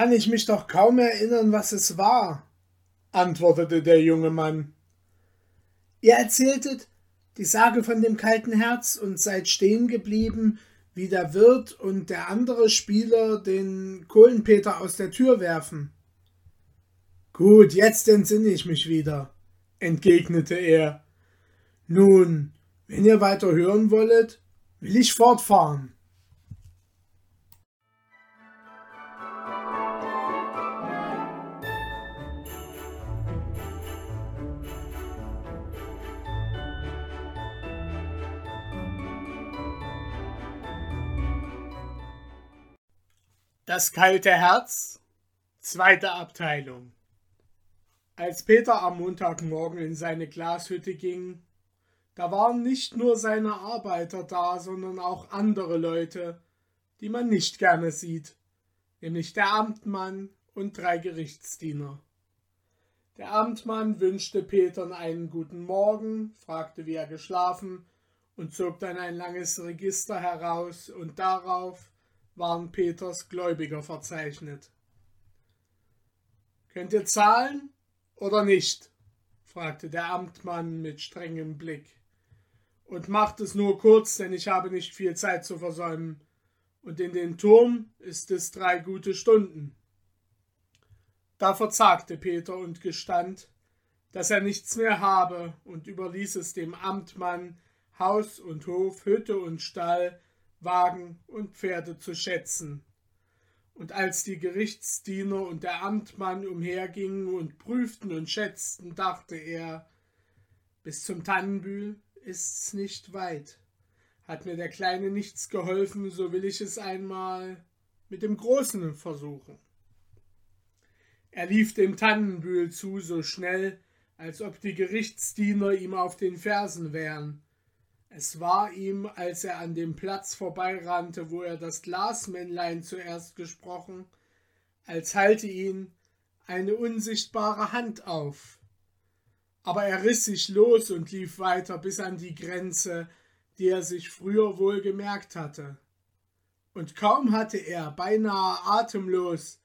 kann ich mich doch kaum erinnern, was es war, antwortete der junge Mann. Ihr erzähltet die Sage von dem kalten Herz und seid stehen geblieben, wie der Wirt und der andere Spieler den Kohlenpeter aus der Tür werfen. Gut, jetzt entsinne ich mich wieder, entgegnete er. Nun, wenn ihr weiter hören wollet, will ich fortfahren. Das kalte Herz, zweite Abteilung. Als Peter am Montagmorgen in seine Glashütte ging, da waren nicht nur seine Arbeiter da, sondern auch andere Leute, die man nicht gerne sieht, nämlich der Amtmann und drei Gerichtsdiener. Der Amtmann wünschte Petern einen guten Morgen, fragte, wie er geschlafen, und zog dann ein langes Register heraus, und darauf waren Peters Gläubiger verzeichnet. Könnt ihr zahlen oder nicht? fragte der Amtmann mit strengem Blick. Und macht es nur kurz, denn ich habe nicht viel Zeit zu versäumen, und in den Turm ist es drei gute Stunden. Da verzagte Peter und gestand, dass er nichts mehr habe und überließ es dem Amtmann, Haus und Hof, Hütte und Stall Wagen und Pferde zu schätzen. Und als die Gerichtsdiener und der Amtmann umhergingen und prüften und schätzten, dachte er, bis zum Tannenbühl ist's nicht weit. Hat mir der Kleine nichts geholfen, so will ich es einmal mit dem Großen versuchen. Er lief dem Tannenbühl zu so schnell, als ob die Gerichtsdiener ihm auf den Fersen wären. Es war ihm, als er an dem Platz vorbeirannte, wo er das Glasmännlein zuerst gesprochen, als halte ihn eine unsichtbare Hand auf. Aber er riss sich los und lief weiter bis an die Grenze, die er sich früher wohl gemerkt hatte. Und kaum hatte er, beinahe atemlos,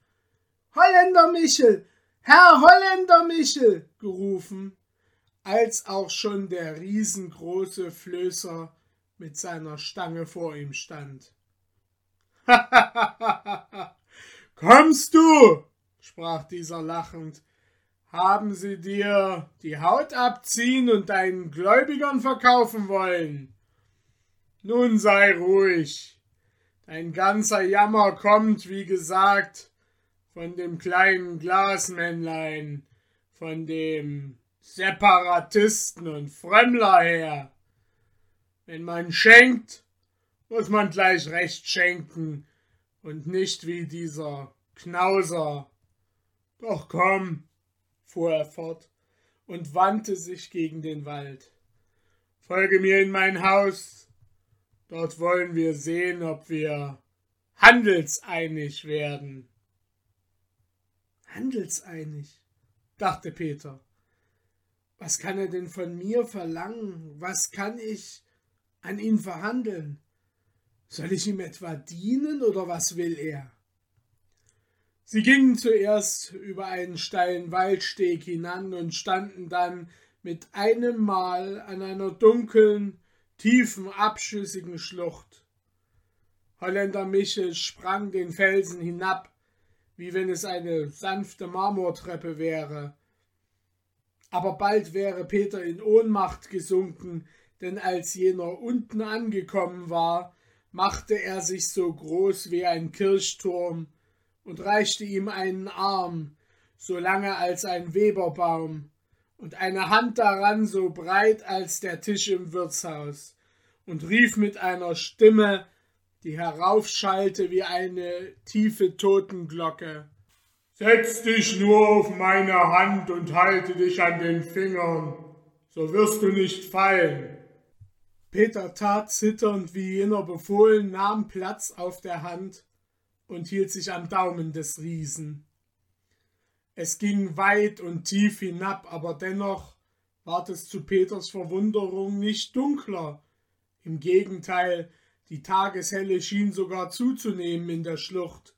Holländer Michel, Herr Holländer Michel, gerufen, als auch schon der riesengroße Flößer mit seiner Stange vor ihm stand. Kommst du? sprach dieser lachend. Haben sie dir die Haut abziehen und deinen Gläubigern verkaufen wollen? Nun sei ruhig. Dein ganzer Jammer kommt, wie gesagt, von dem kleinen Glasmännlein, von dem Separatisten und Frömmler her. Wenn man schenkt, muss man gleich recht schenken und nicht wie dieser Knauser. Doch komm, fuhr er fort und wandte sich gegen den Wald. Folge mir in mein Haus. Dort wollen wir sehen, ob wir handelseinig werden. Handelseinig, dachte Peter. Was kann er denn von mir verlangen? Was kann ich an ihn verhandeln? Soll ich ihm etwa dienen oder was will er? Sie gingen zuerst über einen steilen Waldsteg hinan und standen dann mit einem Mal an einer dunkeln, tiefen, abschüssigen Schlucht. Holländer Michel sprang den Felsen hinab, wie wenn es eine sanfte Marmortreppe wäre, aber bald wäre Peter in Ohnmacht gesunken, denn als jener unten angekommen war, machte er sich so groß wie ein Kirchturm und reichte ihm einen Arm, so lange als ein Weberbaum, und eine Hand daran so breit als der Tisch im Wirtshaus, und rief mit einer Stimme, die heraufschallte wie eine tiefe Totenglocke Setz dich nur auf meine Hand und halte dich an den Fingern, so wirst du nicht fallen. Peter tat zitternd wie jener befohlen, nahm Platz auf der Hand und hielt sich am Daumen des Riesen. Es ging weit und tief hinab, aber dennoch ward es zu Peters Verwunderung nicht dunkler. Im Gegenteil, die Tageshelle schien sogar zuzunehmen in der Schlucht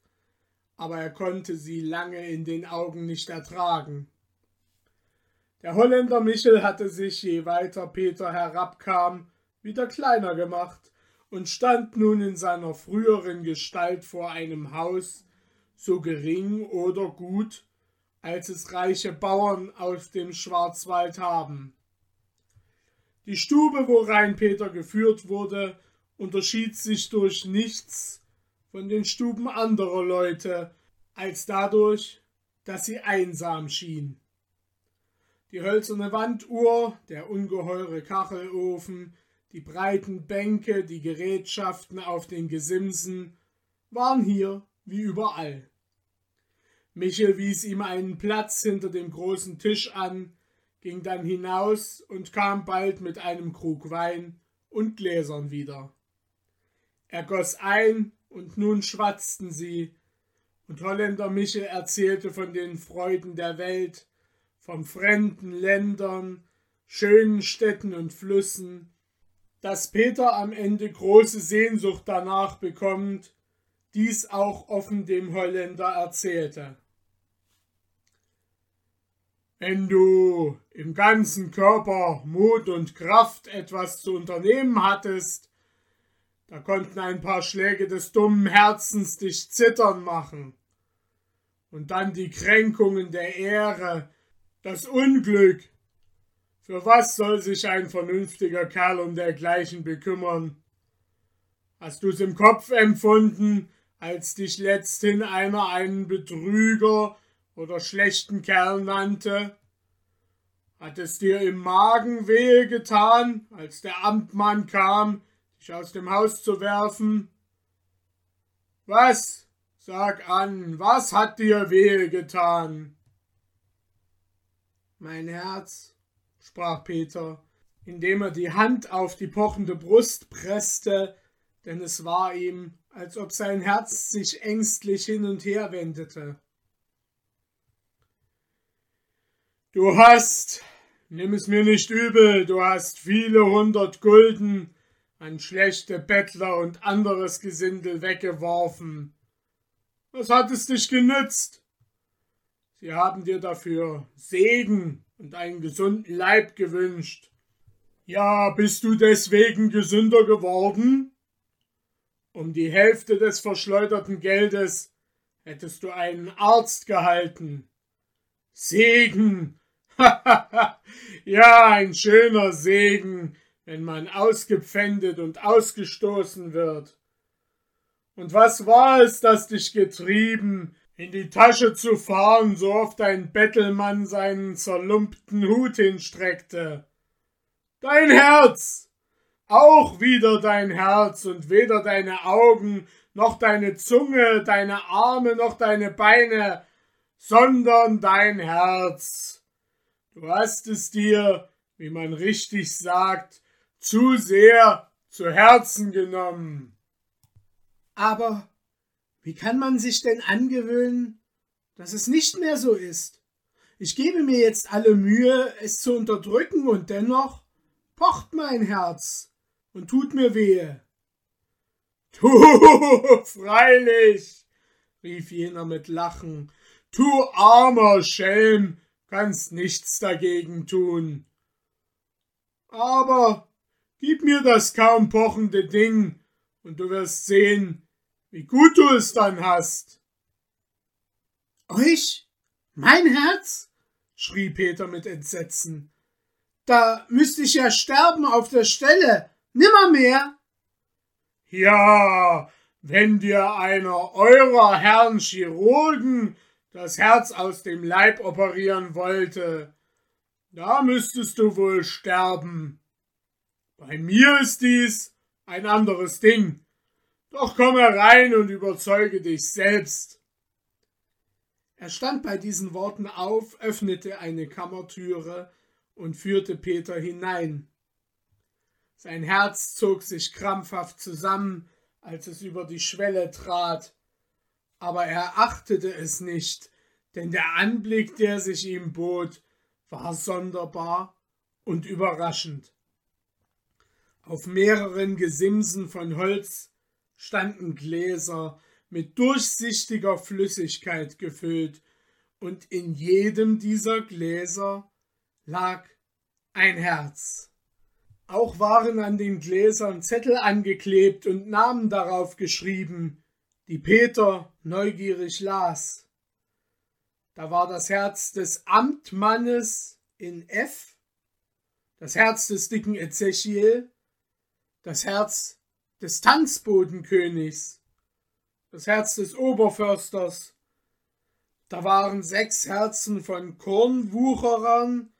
aber er konnte sie lange in den Augen nicht ertragen. Der Holländer Michel hatte sich, je weiter Peter herabkam, wieder kleiner gemacht und stand nun in seiner früheren Gestalt vor einem Haus, so gering oder gut, als es reiche Bauern aus dem Schwarzwald haben. Die Stube, worein Peter geführt wurde, unterschied sich durch nichts von den Stuben anderer Leute, als dadurch, dass sie einsam schien. Die hölzerne Wanduhr, der ungeheure Kachelofen, die breiten Bänke, die Gerätschaften auf den Gesimsen waren hier wie überall. Michel wies ihm einen Platz hinter dem großen Tisch an, ging dann hinaus und kam bald mit einem Krug Wein und Gläsern wieder. Er goss ein, und nun schwatzten sie, und Holländer Michel erzählte von den Freuden der Welt, von fremden Ländern, schönen Städten und Flüssen, dass Peter am Ende große Sehnsucht danach bekommt, dies auch offen dem Holländer erzählte. Wenn du im ganzen Körper Mut und Kraft etwas zu unternehmen hattest, da konnten ein paar Schläge des dummen Herzens dich zittern machen. Und dann die Kränkungen der Ehre, das Unglück. Für was soll sich ein vernünftiger Kerl um dergleichen bekümmern? Hast du's im Kopf empfunden, als dich letzthin einer einen Betrüger oder schlechten Kerl nannte? Hat es dir im Magen wehe getan, als der Amtmann kam, dich aus dem Haus zu werfen? Was? Sag an, was hat dir wehe getan? Mein Herz, sprach Peter, indem er die Hand auf die pochende Brust presste, denn es war ihm, als ob sein Herz sich ängstlich hin und her wendete. Du hast, nimm es mir nicht übel, du hast viele hundert Gulden an schlechte Bettler und anderes Gesindel weggeworfen. Was hat es dich genützt? Sie haben dir dafür Segen und einen gesunden Leib gewünscht. Ja, bist du deswegen gesünder geworden? Um die Hälfte des verschleuderten Geldes hättest du einen Arzt gehalten. Segen! ja, ein schöner Segen, wenn man ausgepfändet und ausgestoßen wird. Und was war es, das dich getrieben, in die Tasche zu fahren, so oft ein Bettelmann seinen zerlumpten Hut hinstreckte? Dein Herz! Auch wieder dein Herz und weder deine Augen, noch deine Zunge, deine Arme, noch deine Beine, sondern dein Herz. Du hast es dir, wie man richtig sagt, zu sehr zu Herzen genommen. Aber wie kann man sich denn angewöhnen, dass es nicht mehr so ist? Ich gebe mir jetzt alle Mühe, es zu unterdrücken, und dennoch pocht mein Herz und tut mir wehe. Du, freilich, rief jener mit Lachen, du armer Schelm, kannst nichts dagegen tun. Aber Gib mir das kaum pochende Ding, und du wirst sehen, wie gut du es dann hast. Euch? Mein Herz? schrie Peter mit Entsetzen. Da müsste ich ja sterben auf der Stelle, nimmermehr. Ja, wenn dir einer eurer Herrn Chirurgen das Herz aus dem Leib operieren wollte, da müsstest du wohl sterben. Bei mir ist dies ein anderes Ding. Doch komm herein und überzeuge dich selbst. Er stand bei diesen Worten auf, öffnete eine Kammertüre und führte Peter hinein. Sein Herz zog sich krampfhaft zusammen, als es über die Schwelle trat, aber er achtete es nicht, denn der Anblick, der sich ihm bot, war sonderbar und überraschend. Auf mehreren Gesimsen von Holz standen Gläser mit durchsichtiger Flüssigkeit gefüllt, und in jedem dieser Gläser lag ein Herz. Auch waren an den Gläsern Zettel angeklebt und Namen darauf geschrieben, die Peter neugierig las. Da war das Herz des Amtmannes in F, das Herz des dicken Ezechiel, das Herz des Tanzbodenkönigs, das Herz des Oberförsters. Da waren sechs Herzen von Kornwucherern,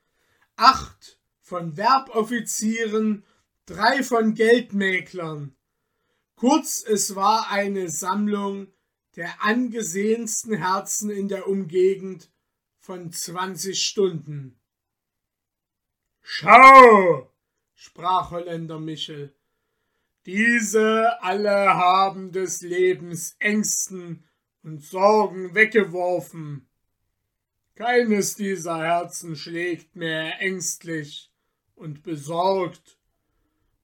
acht von Werboffizieren, drei von Geldmäklern. Kurz, es war eine Sammlung der angesehensten Herzen in der Umgegend von zwanzig Stunden. Schau, sprach Holländer Michel, diese alle haben des Lebens Ängsten und Sorgen weggeworfen. Keines dieser Herzen schlägt mehr ängstlich und besorgt,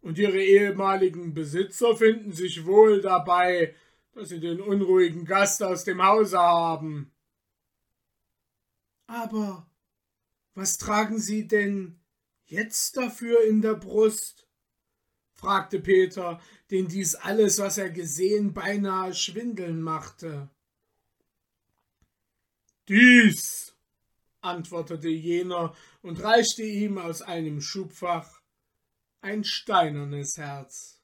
und ihre ehemaligen Besitzer finden sich wohl dabei, dass sie den unruhigen Gast aus dem Hause haben. Aber was tragen Sie denn jetzt dafür in der Brust? Fragte Peter, den dies alles, was er gesehen, beinahe schwindeln machte. Dies, antwortete jener und reichte ihm aus einem Schubfach ein steinernes Herz.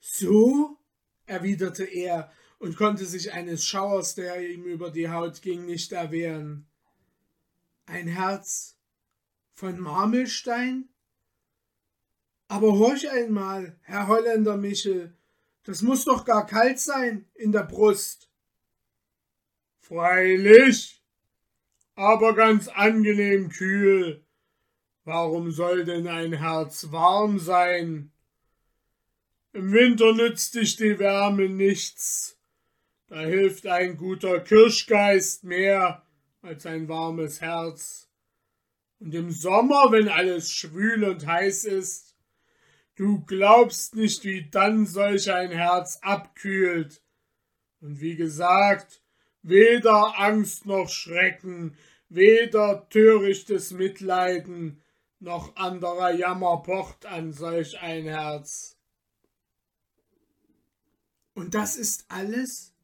So? erwiderte er und konnte sich eines Schauers, der ihm über die Haut ging, nicht erwehren. Ein Herz von Marmelstein? Aber horch einmal, Herr Holländer Michel, das muss doch gar kalt sein in der Brust. Freilich, aber ganz angenehm kühl. Warum soll denn ein Herz warm sein? Im Winter nützt dich die Wärme nichts. Da hilft ein guter Kirschgeist mehr als ein warmes Herz. Und im Sommer, wenn alles schwül und heiß ist, du glaubst nicht, wie dann solch ein Herz abkühlt. Und wie gesagt, weder Angst noch Schrecken, weder törichtes Mitleiden noch anderer Jammer pocht an solch ein Herz. Und das ist alles,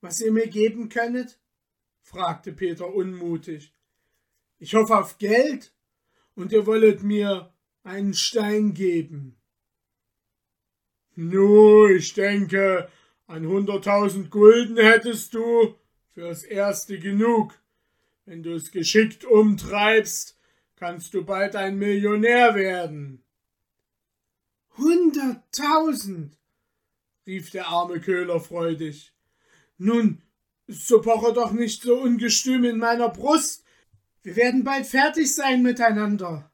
was ihr mir geben könnet? fragte Peter unmutig. Ich hoffe auf Geld, und ihr wollet mir einen Stein geben. Nu, ich denke, an hunderttausend Gulden hättest du fürs Erste genug. Wenn du es geschickt umtreibst, kannst du bald ein Millionär werden. Hunderttausend! rief der arme Köhler freudig. Nun, so poche doch nicht so ungestüm in meiner Brust. Wir werden bald fertig sein miteinander.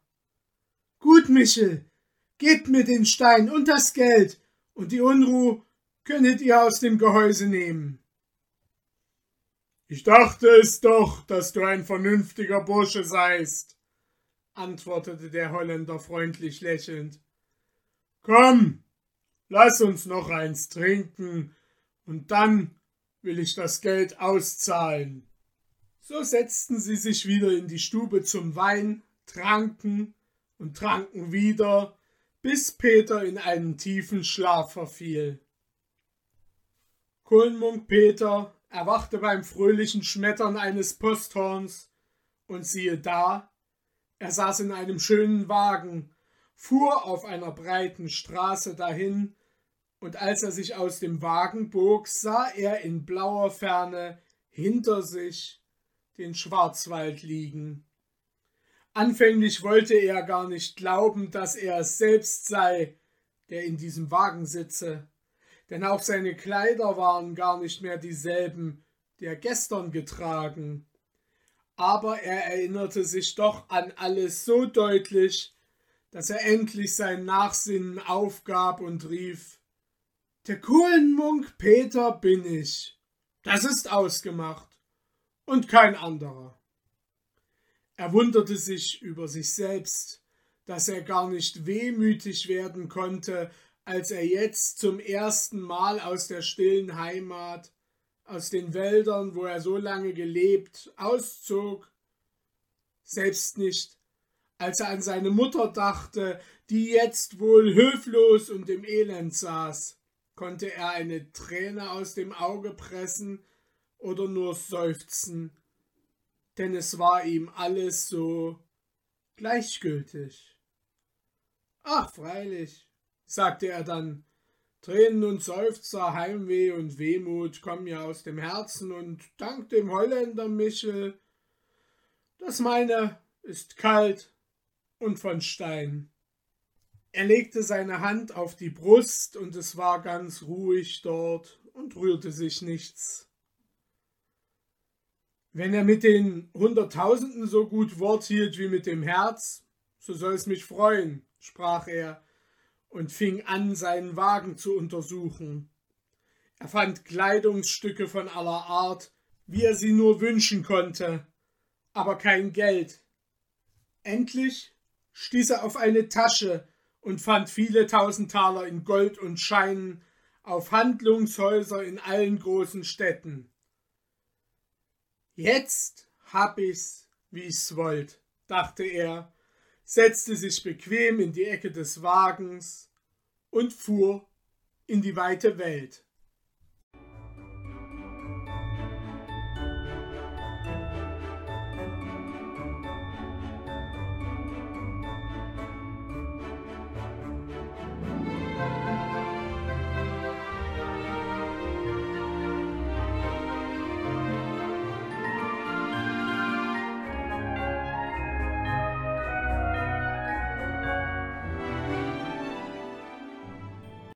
Gut, Michel, gebt mir den Stein und das Geld, und die Unruh könnet ihr aus dem Gehäuse nehmen. Ich dachte es doch, dass du ein vernünftiger Bursche seist, antwortete der Holländer freundlich lächelnd. Komm, Lass uns noch eins trinken, und dann will ich das Geld auszahlen. So setzten sie sich wieder in die Stube zum Wein, tranken und tranken wieder, bis Peter in einen tiefen Schlaf verfiel. Kulmunk Peter erwachte beim fröhlichen Schmettern eines Posthorns, und siehe da, er saß in einem schönen Wagen, fuhr auf einer breiten Straße dahin, und als er sich aus dem Wagen bog, sah er in blauer Ferne hinter sich den Schwarzwald liegen. Anfänglich wollte er gar nicht glauben, dass er es selbst sei, der in diesem Wagen sitze, denn auch seine Kleider waren gar nicht mehr dieselben, die er gestern getragen. Aber er erinnerte sich doch an alles so deutlich, dass er endlich sein Nachsinnen aufgab und rief der Kohlenmunk Peter bin ich. Das ist ausgemacht. Und kein anderer. Er wunderte sich über sich selbst, dass er gar nicht wehmütig werden konnte, als er jetzt zum ersten Mal aus der stillen Heimat, aus den Wäldern, wo er so lange gelebt, auszog, selbst nicht, als er an seine Mutter dachte, die jetzt wohl höflos und im Elend saß, konnte er eine Träne aus dem Auge pressen oder nur seufzen, denn es war ihm alles so gleichgültig. Ach, freilich, sagte er dann, Tränen und Seufzer, Heimweh und Wehmut kommen ja aus dem Herzen und dank dem Holländer Michel, das meine ist kalt und von Stein. Er legte seine Hand auf die Brust und es war ganz ruhig dort und rührte sich nichts. Wenn er mit den Hunderttausenden so gut Wort hielt wie mit dem Herz, so soll es mich freuen, sprach er und fing an, seinen Wagen zu untersuchen. Er fand Kleidungsstücke von aller Art, wie er sie nur wünschen konnte, aber kein Geld. Endlich stieß er auf eine Tasche und fand viele tausend Taler in Gold und Scheinen auf Handlungshäuser in allen großen Städten. Jetzt hab ich's, wie ich's wollt, dachte er, setzte sich bequem in die Ecke des Wagens und fuhr in die weite Welt.